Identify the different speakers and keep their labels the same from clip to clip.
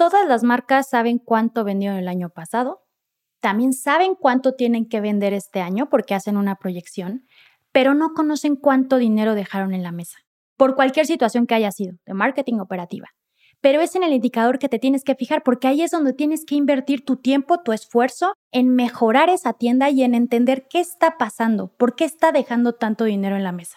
Speaker 1: todas las marcas saben cuánto vendieron el año pasado, también saben cuánto tienen que vender este año porque hacen una proyección, pero no conocen cuánto dinero dejaron en la mesa, por cualquier situación que haya sido, de marketing operativa. Pero es en el indicador que te tienes que fijar porque ahí es donde tienes que invertir tu tiempo, tu esfuerzo en mejorar esa tienda y en entender qué está pasando, por qué está dejando tanto dinero en la mesa.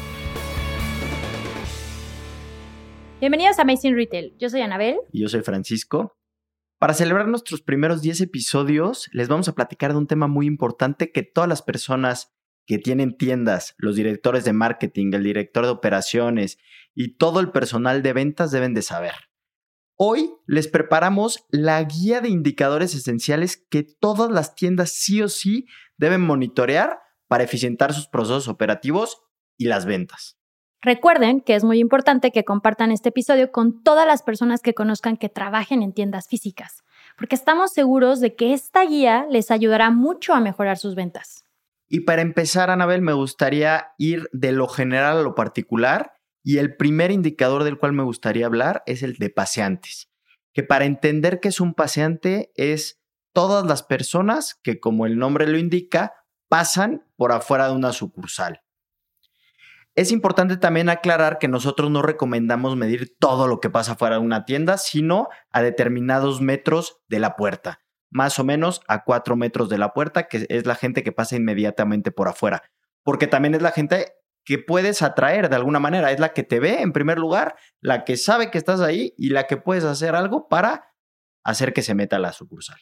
Speaker 1: Bienvenidos a Amazing Retail. Yo soy Anabel.
Speaker 2: Y yo soy Francisco. Para celebrar nuestros primeros 10 episodios, les vamos a platicar de un tema muy importante que todas las personas que tienen tiendas, los directores de marketing, el director de operaciones y todo el personal de ventas deben de saber. Hoy les preparamos la guía de indicadores esenciales que todas las tiendas sí o sí deben monitorear para eficientar sus procesos operativos y las ventas.
Speaker 1: Recuerden que es muy importante que compartan este episodio con todas las personas que conozcan que trabajen en tiendas físicas, porque estamos seguros de que esta guía les ayudará mucho a mejorar sus ventas.
Speaker 2: Y para empezar, Anabel, me gustaría ir de lo general a lo particular y el primer indicador del cual me gustaría hablar es el de paseantes, que para entender que es un paseante es todas las personas que, como el nombre lo indica, pasan por afuera de una sucursal. Es importante también aclarar que nosotros no recomendamos medir todo lo que pasa fuera de una tienda, sino a determinados metros de la puerta, más o menos a cuatro metros de la puerta, que es la gente que pasa inmediatamente por afuera, porque también es la gente que puedes atraer de alguna manera, es la que te ve en primer lugar, la que sabe que estás ahí y la que puedes hacer algo para hacer que se meta a la sucursal.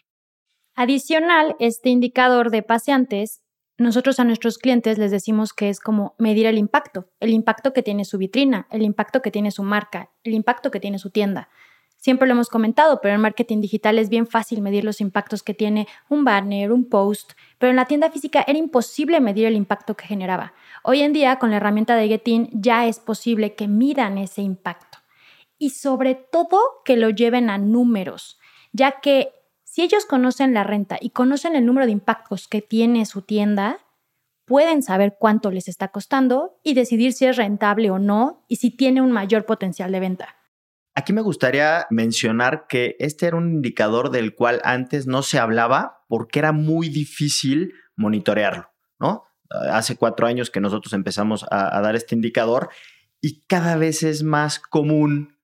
Speaker 1: Adicional, este indicador de paseantes nosotros a nuestros clientes les decimos que es como medir el impacto, el impacto que tiene su vitrina, el impacto que tiene su marca, el impacto que tiene su tienda. Siempre lo hemos comentado, pero en marketing digital es bien fácil medir los impactos que tiene un banner, un post, pero en la tienda física era imposible medir el impacto que generaba. Hoy en día, con la herramienta de Getin, ya es posible que midan ese impacto y sobre todo que lo lleven a números, ya que si ellos conocen la renta y conocen el número de impactos que tiene su tienda, pueden saber cuánto les está costando y decidir si es rentable o no y si tiene un mayor potencial de venta.
Speaker 2: Aquí me gustaría mencionar que este era un indicador del cual antes no se hablaba porque era muy difícil monitorearlo, ¿no? Hace cuatro años que nosotros empezamos a, a dar este indicador y cada vez es más común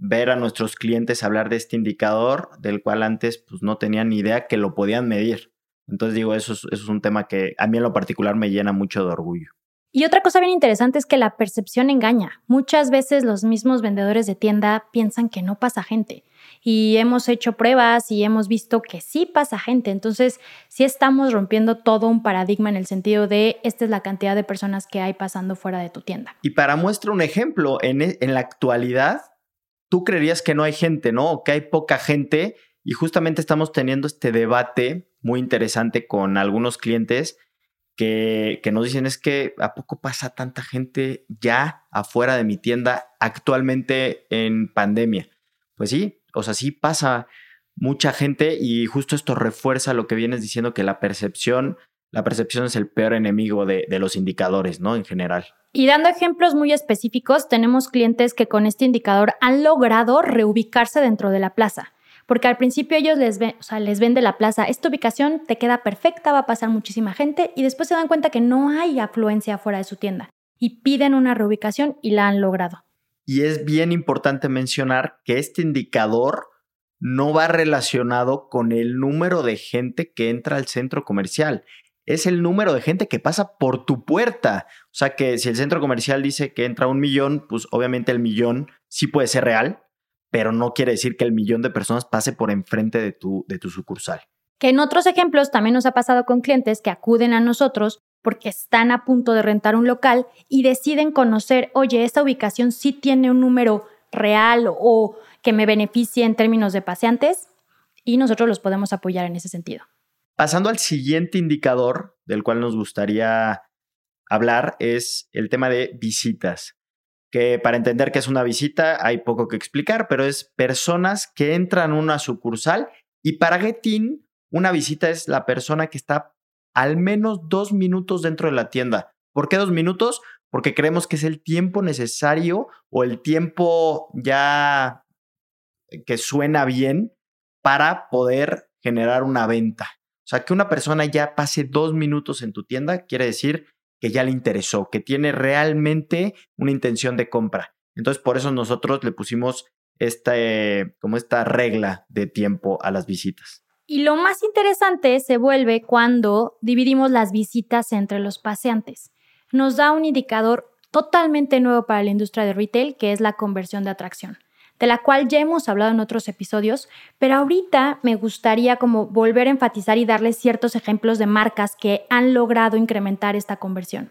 Speaker 2: ver a nuestros clientes hablar de este indicador del cual antes pues, no tenían ni idea que lo podían medir. Entonces digo, eso es, eso es un tema que a mí en lo particular me llena mucho de orgullo.
Speaker 1: Y otra cosa bien interesante es que la percepción engaña. Muchas veces los mismos vendedores de tienda piensan que no pasa gente. Y hemos hecho pruebas y hemos visto que sí pasa gente. Entonces, sí estamos rompiendo todo un paradigma en el sentido de esta es la cantidad de personas que hay pasando fuera de tu tienda.
Speaker 2: Y para muestra un ejemplo, en, e, en la actualidad, tú creerías que no hay gente, ¿no? O que hay poca gente y justamente estamos teniendo este debate muy interesante con algunos clientes que, nos dicen es que ¿a poco pasa tanta gente ya afuera de mi tienda actualmente en pandemia? Pues sí, o sea, sí pasa mucha gente y justo esto refuerza lo que vienes diciendo que la percepción, la percepción es el peor enemigo de los indicadores, ¿no? En general.
Speaker 1: Y dando ejemplos muy específicos, tenemos clientes que con este indicador han logrado reubicarse dentro de la plaza. Porque al principio ellos les, ven, o sea, les vende la plaza, esta ubicación te queda perfecta, va a pasar muchísima gente y después se dan cuenta que no hay afluencia fuera de su tienda y piden una reubicación y la han logrado.
Speaker 2: Y es bien importante mencionar que este indicador no va relacionado con el número de gente que entra al centro comercial es el número de gente que pasa por tu puerta. O sea que si el centro comercial dice que entra un millón, pues obviamente el millón sí puede ser real, pero no quiere decir que el millón de personas pase por enfrente de tu, de tu sucursal.
Speaker 1: Que en otros ejemplos también nos ha pasado con clientes que acuden a nosotros porque están a punto de rentar un local y deciden conocer, oye, esta ubicación sí tiene un número real o que me beneficie en términos de paseantes y nosotros los podemos apoyar en ese sentido.
Speaker 2: Pasando al siguiente indicador del cual nos gustaría hablar es el tema de visitas, que para entender qué es una visita hay poco que explicar, pero es personas que entran a una sucursal y para Getin una visita es la persona que está al menos dos minutos dentro de la tienda. ¿Por qué dos minutos? Porque creemos que es el tiempo necesario o el tiempo ya que suena bien para poder generar una venta. Sea, que una persona ya pase dos minutos en tu tienda quiere decir que ya le interesó, que tiene realmente una intención de compra. Entonces, por eso nosotros le pusimos esta, como esta regla de tiempo a las visitas.
Speaker 1: Y lo más interesante se vuelve cuando dividimos las visitas entre los paseantes. Nos da un indicador totalmente nuevo para la industria de retail, que es la conversión de atracción, de la cual ya hemos hablado en otros episodios, pero ahorita me gustaría como volver a enfatizar y darles ciertos ejemplos de marcas que han logrado incrementar esta conversión.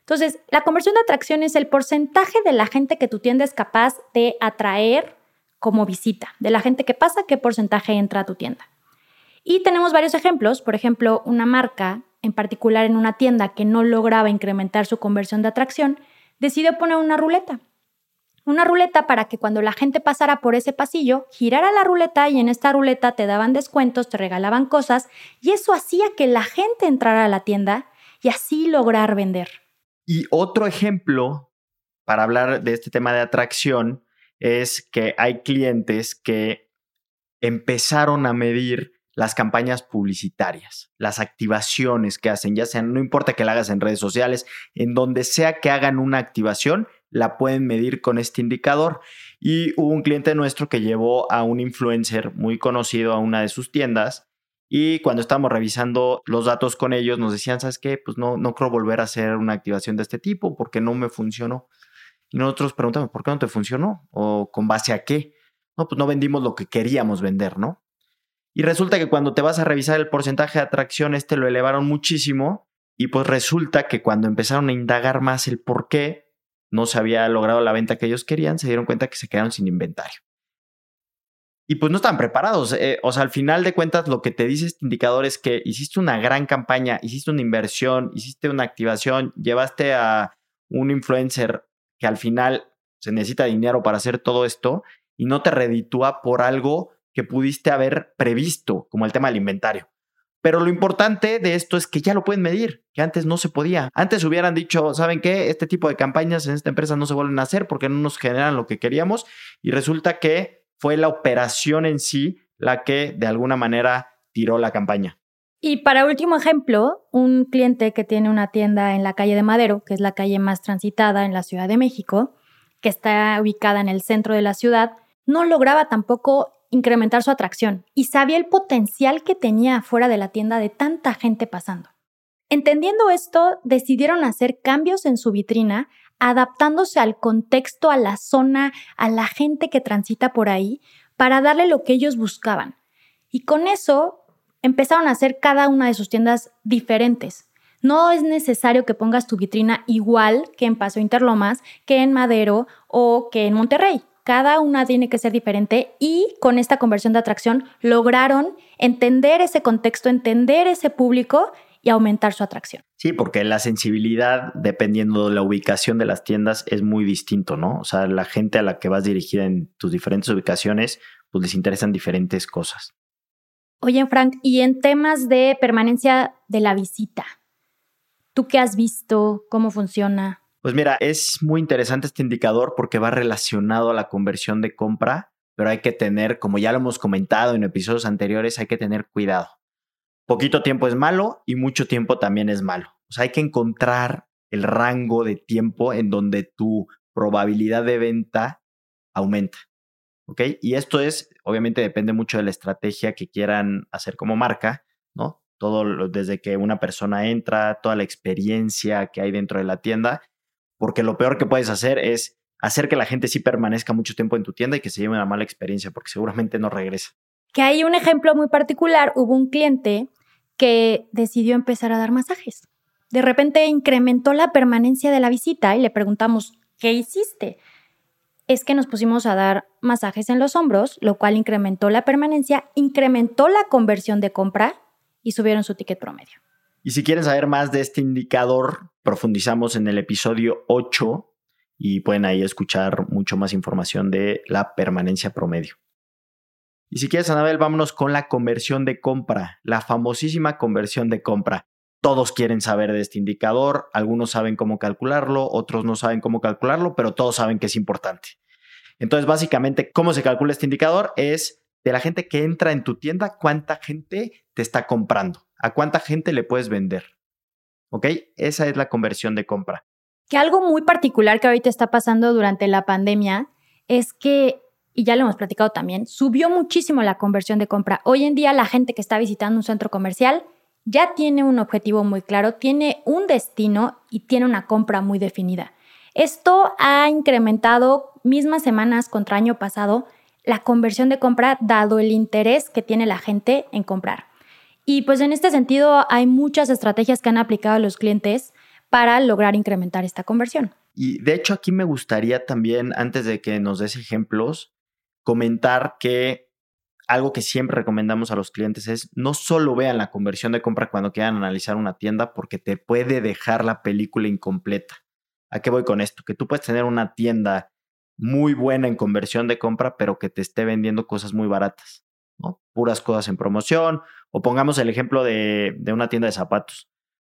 Speaker 1: Entonces, la conversión de atracción es el porcentaje de la gente que tu tienda es capaz de atraer como visita, de la gente que pasa, qué porcentaje entra a tu tienda. Y tenemos varios ejemplos, por ejemplo, una marca, en particular en una tienda que no lograba incrementar su conversión de atracción, decidió poner una ruleta. Una ruleta para que cuando la gente pasara por ese pasillo, girara la ruleta y en esta ruleta te daban descuentos, te regalaban cosas y eso hacía que la gente entrara a la tienda y así lograr vender.
Speaker 2: Y otro ejemplo para hablar de este tema de atracción es que hay clientes que empezaron a medir las campañas publicitarias, las activaciones que hacen, ya sean, no importa que la hagas en redes sociales, en donde sea que hagan una activación, la pueden medir con este indicador. Y hubo un cliente nuestro que llevó a un influencer muy conocido a una de sus tiendas y cuando estábamos revisando los datos con ellos nos decían, ¿sabes qué? Pues no, no creo volver a hacer una activación de este tipo porque no me funcionó. Y nosotros preguntamos, ¿por qué no te funcionó? ¿O con base a qué? No, pues no vendimos lo que queríamos vender, ¿no? Y resulta que cuando te vas a revisar el porcentaje de atracción, este lo elevaron muchísimo. Y pues resulta que cuando empezaron a indagar más el por qué no se había logrado la venta que ellos querían, se dieron cuenta que se quedaron sin inventario. Y pues no están preparados. Eh, o sea, al final de cuentas, lo que te dice este indicador es que hiciste una gran campaña, hiciste una inversión, hiciste una activación, llevaste a un influencer que al final se necesita dinero para hacer todo esto y no te reditúa por algo que pudiste haber previsto, como el tema del inventario. Pero lo importante de esto es que ya lo pueden medir, que antes no se podía. Antes hubieran dicho, ¿saben qué? Este tipo de campañas en esta empresa no se vuelven a hacer porque no nos generan lo que queríamos y resulta que fue la operación en sí la que de alguna manera tiró la campaña.
Speaker 1: Y para último ejemplo, un cliente que tiene una tienda en la calle de Madero, que es la calle más transitada en la Ciudad de México, que está ubicada en el centro de la ciudad, no lograba tampoco incrementar su atracción y sabía el potencial que tenía afuera de la tienda de tanta gente pasando. Entendiendo esto, decidieron hacer cambios en su vitrina, adaptándose al contexto, a la zona, a la gente que transita por ahí, para darle lo que ellos buscaban. Y con eso empezaron a hacer cada una de sus tiendas diferentes. No es necesario que pongas tu vitrina igual que en Paso Interlomas, que en Madero o que en Monterrey. Cada una tiene que ser diferente y con esta conversión de atracción lograron entender ese contexto, entender ese público y aumentar su atracción.
Speaker 2: Sí, porque la sensibilidad, dependiendo de la ubicación de las tiendas, es muy distinto, ¿no? O sea, la gente a la que vas dirigida en tus diferentes ubicaciones, pues les interesan diferentes cosas.
Speaker 1: Oye, Frank, y en temas de permanencia de la visita, ¿tú qué has visto? ¿Cómo funciona?
Speaker 2: Pues mira, es muy interesante este indicador porque va relacionado a la conversión de compra, pero hay que tener, como ya lo hemos comentado en episodios anteriores, hay que tener cuidado. Poquito tiempo es malo y mucho tiempo también es malo. O sea, hay que encontrar el rango de tiempo en donde tu probabilidad de venta aumenta. ¿Ok? Y esto es, obviamente depende mucho de la estrategia que quieran hacer como marca, ¿no? Todo desde que una persona entra, toda la experiencia que hay dentro de la tienda porque lo peor que puedes hacer es hacer que la gente sí permanezca mucho tiempo en tu tienda y que se lleve una mala experiencia, porque seguramente no regresa.
Speaker 1: Que hay un ejemplo muy particular, hubo un cliente que decidió empezar a dar masajes. de repente incrementó la permanencia de la visita y le preguntamos, ¿qué hiciste? Es que nos pusimos a dar masajes en los hombros, lo cual incrementó la permanencia, incrementó la conversión de compra y subieron su ticket promedio.
Speaker 2: Y si quieren saber más de este indicador, profundizamos en el episodio 8 y pueden ahí escuchar mucho más información de la permanencia promedio. Y si quieres, Anabel, vámonos con la conversión de compra, la famosísima conversión de compra. Todos quieren saber de este indicador, algunos saben cómo calcularlo, otros no saben cómo calcularlo, pero todos saben que es importante. Entonces, básicamente, ¿cómo se calcula este indicador? Es de la gente que entra en tu tienda, cuánta gente te está comprando, a cuánta gente le puedes vender. ¿Ok? Esa es la conversión de compra.
Speaker 1: Que algo muy particular que ahorita está pasando durante la pandemia es que, y ya lo hemos platicado también, subió muchísimo la conversión de compra. Hoy en día la gente que está visitando un centro comercial ya tiene un objetivo muy claro, tiene un destino y tiene una compra muy definida. Esto ha incrementado mismas semanas contra año pasado la conversión de compra dado el interés que tiene la gente en comprar. Y pues en este sentido hay muchas estrategias que han aplicado los clientes para lograr incrementar esta conversión.
Speaker 2: Y de hecho aquí me gustaría también, antes de que nos des ejemplos, comentar que algo que siempre recomendamos a los clientes es no solo vean la conversión de compra cuando quieran analizar una tienda porque te puede dejar la película incompleta. ¿A qué voy con esto? Que tú puedes tener una tienda muy buena en conversión de compra, pero que te esté vendiendo cosas muy baratas, ¿no? Puras cosas en promoción. O pongamos el ejemplo de, de una tienda de zapatos.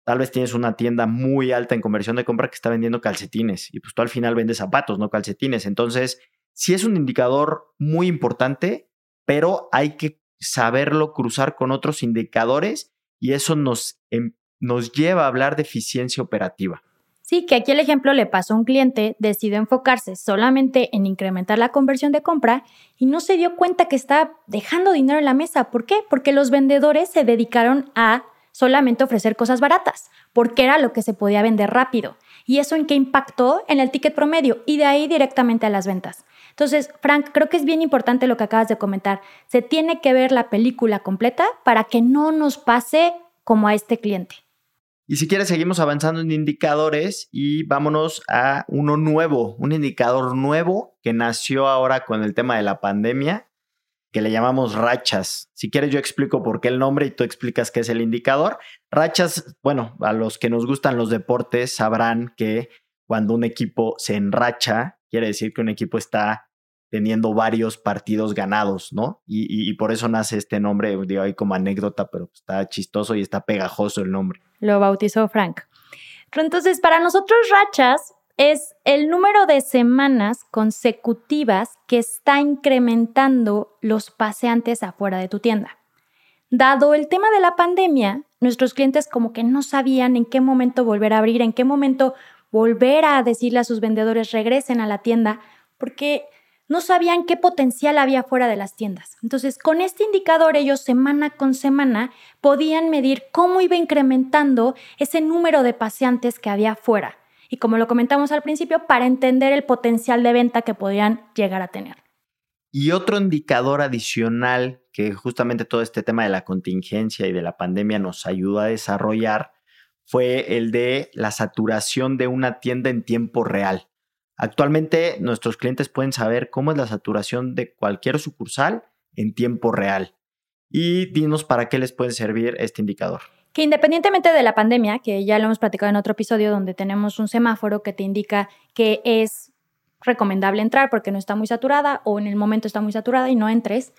Speaker 2: Tal vez tienes una tienda muy alta en conversión de compra que está vendiendo calcetines y pues tú al final vendes zapatos, no calcetines. Entonces, sí es un indicador muy importante, pero hay que saberlo cruzar con otros indicadores y eso nos, em, nos lleva a hablar de eficiencia operativa.
Speaker 1: Sí, que aquí el ejemplo le pasó a un cliente, decidió enfocarse solamente en incrementar la conversión de compra y no se dio cuenta que estaba dejando dinero en la mesa. ¿Por qué? Porque los vendedores se dedicaron a solamente ofrecer cosas baratas, porque era lo que se podía vender rápido. ¿Y eso en qué impactó? En el ticket promedio y de ahí directamente a las ventas. Entonces, Frank, creo que es bien importante lo que acabas de comentar. Se tiene que ver la película completa para que no nos pase como a este cliente.
Speaker 2: Y si quieres, seguimos avanzando en indicadores y vámonos a uno nuevo, un indicador nuevo que nació ahora con el tema de la pandemia que le llamamos rachas. Si quieres yo explico por qué el nombre y tú explicas qué es el indicador. Rachas, bueno, a los que nos gustan los deportes sabrán que cuando un equipo se enracha, quiere decir que un equipo está teniendo varios partidos ganados, ¿no? Y, por eso nace este nombre, digo ahí como anécdota, pero está chistoso y está pegajoso el nombre.
Speaker 1: Lo bautizó Frank. Entonces, para nosotros rachas es el número de semanas consecutivas que está incrementando los paseantes afuera de tu tienda. Dado el tema de la pandemia, nuestros clientes como que no sabían en qué momento volver a abrir, en qué momento volver a decirle a sus vendedores regresen a la tienda, porque no sabían qué potencial había fuera de las tiendas. Entonces, con este indicador ellos semana con semana podían medir cómo iba incrementando ese número de paseantes que había fuera y como lo comentamos al principio, para entender el potencial de venta que podrían llegar a tener.
Speaker 2: Y otro indicador adicional que justamente todo este tema de la contingencia y de la pandemia nos ayudó a desarrollar fue el de la saturación de una tienda en tiempo real. Actualmente nuestros clientes pueden saber cómo es la saturación de cualquier sucursal en tiempo real. Y dinos para qué les puede servir este indicador
Speaker 1: que independientemente de la pandemia, que ya lo hemos platicado en otro episodio donde tenemos un semáforo que te indica que es recomendable entrar porque no está muy saturada o en el momento está muy saturada y no entres,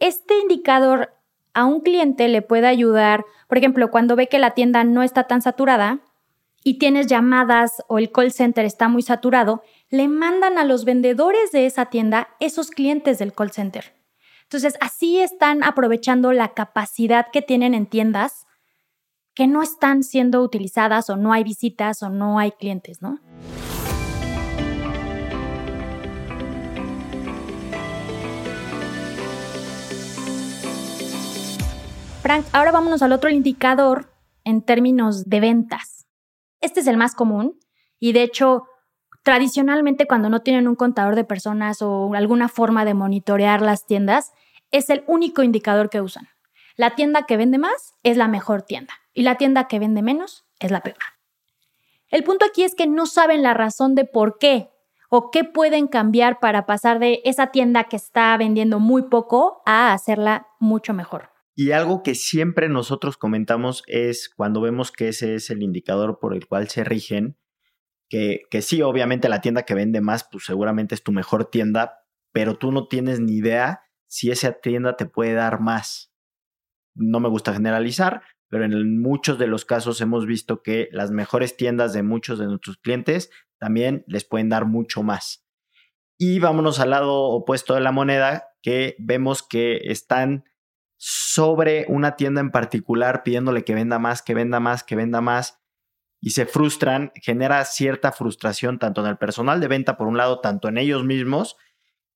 Speaker 1: este indicador a un cliente le puede ayudar, por ejemplo, cuando ve que la tienda no está tan saturada y tienes llamadas o el call center está muy saturado, le mandan a los vendedores de esa tienda esos clientes del call center. Entonces, así están aprovechando la capacidad que tienen en tiendas que no están siendo utilizadas o no hay visitas o no hay clientes, ¿no? Frank, ahora vámonos al otro indicador en términos de ventas. Este es el más común y de hecho, tradicionalmente cuando no tienen un contador de personas o alguna forma de monitorear las tiendas, es el único indicador que usan. La tienda que vende más es la mejor tienda y la tienda que vende menos es la peor. El punto aquí es que no saben la razón de por qué o qué pueden cambiar para pasar de esa tienda que está vendiendo muy poco a hacerla mucho mejor.
Speaker 2: Y algo que siempre nosotros comentamos es cuando vemos que ese es el indicador por el cual se rigen, que, que sí, obviamente la tienda que vende más, pues seguramente es tu mejor tienda, pero tú no tienes ni idea si esa tienda te puede dar más. No me gusta generalizar, pero en muchos de los casos hemos visto que las mejores tiendas de muchos de nuestros clientes también les pueden dar mucho más. Y vámonos al lado opuesto de la moneda, que vemos que están sobre una tienda en particular pidiéndole que venda más, que venda más, que venda más, y se frustran, genera cierta frustración tanto en el personal de venta, por un lado, tanto en ellos mismos,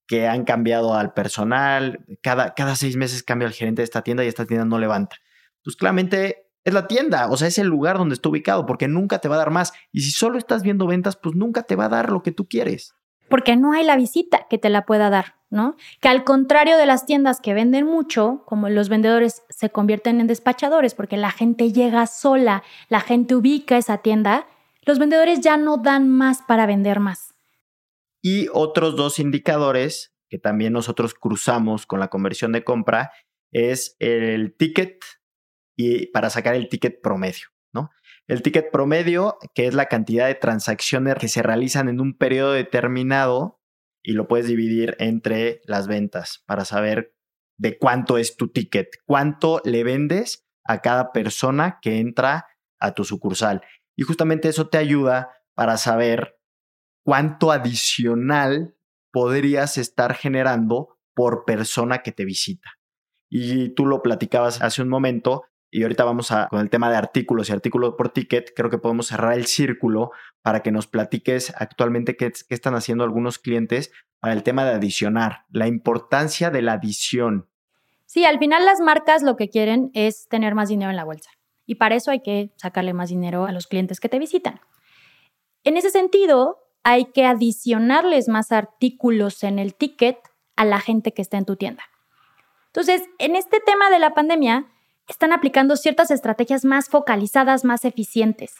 Speaker 2: que han cambiado al personal, cada, cada seis meses cambia el gerente de esta tienda y esta tienda no levanta pues claramente es la tienda, o sea, es el lugar donde está ubicado, porque nunca te va a dar más. Y si solo estás viendo ventas, pues nunca te va a dar lo que tú quieres.
Speaker 1: Porque no hay la visita que te la pueda dar, Que al contrario de las tiendas que venden mucho, como los vendedores se convierten en despachadores porque la gente llega sola, la gente ubica esa tienda, los vendedores ya no dan más para vender más.
Speaker 2: Y otros dos indicadores que también nosotros cruzamos con la conversión de compra es el ticket y para sacar el ticket promedio, ¿no? El ticket promedio, que es la cantidad de transacciones que se realizan en un periodo determinado y lo puedes dividir entre las ventas para saber de cuánto es tu ticket, cuánto le vendes a cada persona que entra a tu sucursal. Y justamente eso te ayuda para saber cuánto adicional podrías estar generando por persona que te visita. Y tú lo platicabas hace un momento, y ahorita vamos a, con el tema de artículos y artículos por ticket, creo que podemos cerrar el círculo para que nos platiques actualmente qué, están haciendo algunos clientes para el tema de adicionar, la importancia de la adición.
Speaker 1: Sí, al final las marcas lo que quieren es tener más dinero en la bolsa y para eso hay que sacarle más dinero a los clientes que te visitan. En ese sentido, hay que adicionarles más artículos en el ticket a la gente que está en tu tienda. Entonces, en este tema de la pandemia, están aplicando ciertas estrategias más focalizadas, más eficientes.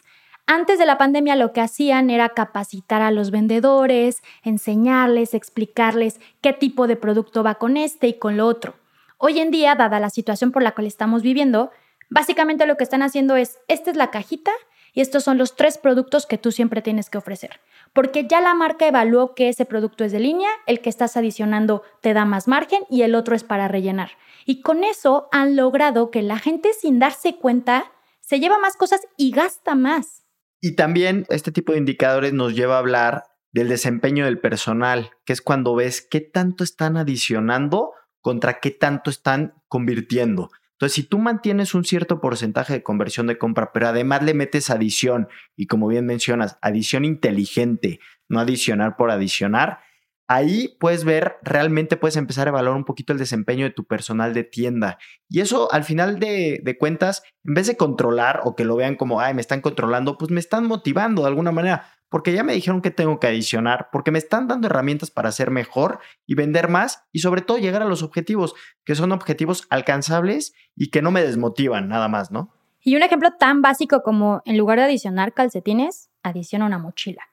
Speaker 1: Antes de la pandemia lo que hacían era capacitar a los vendedores, enseñarles, explicarles qué tipo de producto va con este y con lo otro. Hoy en día, dada la situación por la cual estamos viviendo, básicamente lo que están haciendo es, esta es la cajita y estos son los tres productos que tú siempre tienes que ofrecer. Porque ya la marca evaluó que ese producto es de línea, el que estás adicionando te da más margen y el otro es para rellenar. Y con eso han logrado que la gente sin darse cuenta se lleva más cosas y gasta más.
Speaker 2: Y también este tipo de indicadores nos lleva a hablar del desempeño del personal, que es cuando ves qué tanto están adicionando contra qué tanto están convirtiendo. Entonces, si tú mantienes un cierto porcentaje de conversión de compra, pero además le metes adición, y como bien mencionas, adición inteligente, no adicionar por adicionar, ahí puedes ver, realmente puedes empezar a evaluar un poquito el desempeño de tu personal de tienda. Y eso al final de, cuentas, en vez de controlar o que lo vean como, ay, me están controlando, pues me están motivando de alguna manera, porque ya me dijeron que tengo que adicionar, porque me están dando herramientas para hacer mejor y vender más y sobre todo llegar a los objetivos, que son objetivos alcanzables y que no me desmotivan nada más, ¿no?
Speaker 1: Y un ejemplo tan básico como en lugar de adicionar calcetines, adiciona una mochila.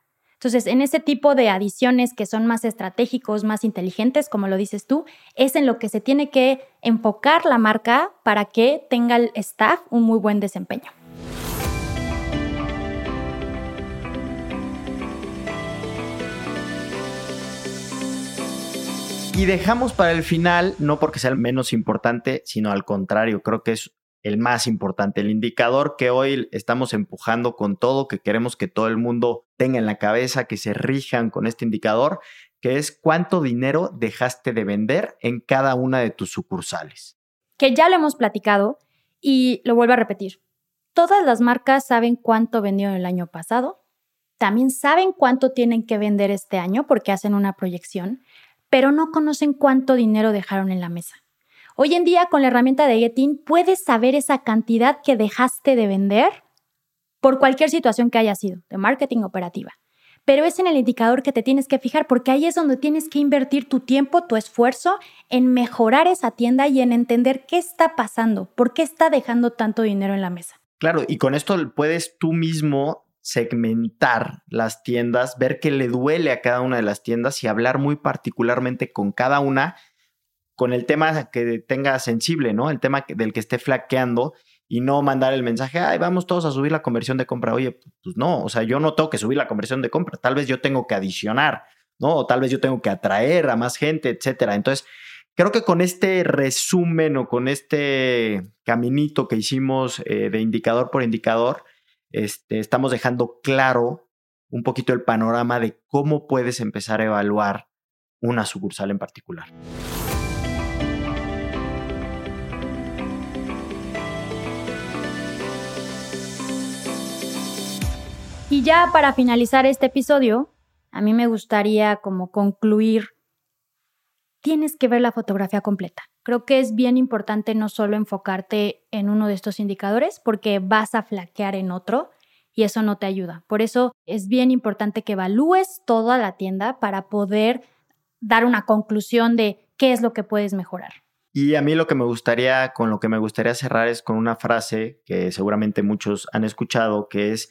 Speaker 1: Entonces, en ese tipo de adiciones que son más estratégicos, más inteligentes, como lo dices tú, es en lo que se tiene que enfocar la marca para que tenga el staff un muy buen desempeño.
Speaker 2: Y dejamos para el final, no porque sea el menos importante, sino al contrario, creo que es el más importante, el indicador que hoy estamos empujando con todo, que queremos que todo el mundo tenga en la cabeza, que se rijan con este indicador, que es cuánto dinero dejaste de vender en cada una de tus sucursales.
Speaker 1: Que ya lo hemos platicado y lo vuelvo a repetir. Todas las marcas saben cuánto vendieron el año pasado, también saben cuánto tienen que vender este año porque hacen una proyección, pero no conocen cuánto dinero dejaron en la mesa. Hoy en día con la herramienta de Getin puedes saber esa cantidad que dejaste de vender por cualquier situación que haya sido, de marketing operativa. Pero es en el indicador que te tienes que fijar porque ahí es donde tienes que invertir tu tiempo, tu esfuerzo en mejorar esa tienda y en entender qué está pasando, por qué está dejando tanto dinero en la mesa.
Speaker 2: Claro, y con esto puedes tú mismo segmentar las tiendas, ver qué le duele a cada una de las tiendas y hablar muy particularmente con cada una con el tema que tenga sensible, ¿no? El tema del que esté flaqueando y no mandar el mensaje, ay, vamos todos a subir la conversión de compra. Oye, pues no, o sea, yo no tengo que subir la conversión de compra, tal vez yo tengo que adicionar, ¿no? O tal vez yo tengo que atraer a más gente, etcétera. Entonces, creo que con este resumen o con este caminito que hicimos eh, de indicador por indicador, este, estamos dejando claro un poquito el panorama de cómo puedes empezar a evaluar una sucursal en particular.
Speaker 1: Y ya para finalizar este episodio, a mí me gustaría como concluir, tienes que ver la fotografía completa. Creo que es bien importante no solo enfocarte en uno de estos indicadores porque vas a flaquear en otro y eso no te ayuda. Por eso es bien importante que evalúes toda la tienda para poder dar una conclusión de qué es lo que puedes mejorar.
Speaker 2: Y a mí lo que me gustaría, con lo que me gustaría cerrar es con una frase que seguramente muchos han escuchado, que es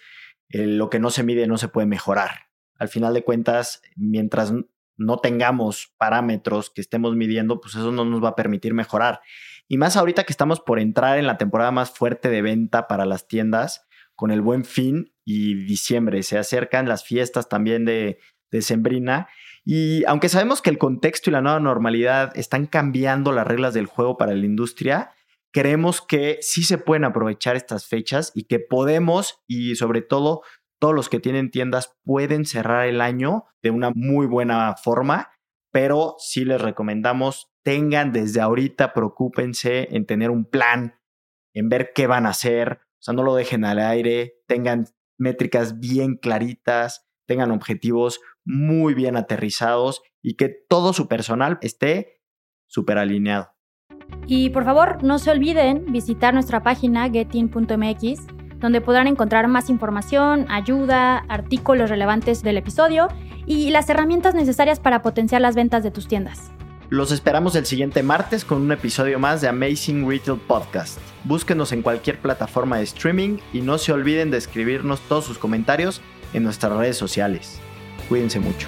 Speaker 2: eh, lo que no se mide no se puede mejorar. Al final de cuentas, mientras no tengamos parámetros que estemos midiendo, pues eso no nos va a permitir mejorar. Y más ahorita que estamos por entrar en la temporada más fuerte de venta para las tiendas, con el buen fin y diciembre. Se acercan las fiestas también de, de Sembrina. Y aunque sabemos que el contexto y la nueva normalidad están cambiando las reglas del juego para la industria, creemos que sí se pueden aprovechar estas fechas y que podemos y sobre todo todos los que tienen tiendas pueden cerrar el año de una muy buena forma, pero sí les recomendamos tengan desde ahorita, preocúpense en tener un plan, en ver qué van a hacer, o sea, no lo dejen al aire, tengan métricas bien claritas, tengan objetivos muy bien aterrizados y que todo su personal esté súper alineado.
Speaker 1: Y por favor, no se olviden visitar nuestra página getin.mx donde podrán encontrar más información, ayuda, artículos relevantes del episodio y las herramientas necesarias para potenciar las ventas de tus tiendas.
Speaker 2: Los esperamos el siguiente martes con un episodio más de Amazing Retail Podcast. Búsquenos en cualquier plataforma de streaming y no se olviden de escribirnos todos sus comentarios en nuestras redes sociales. Cuídense mucho.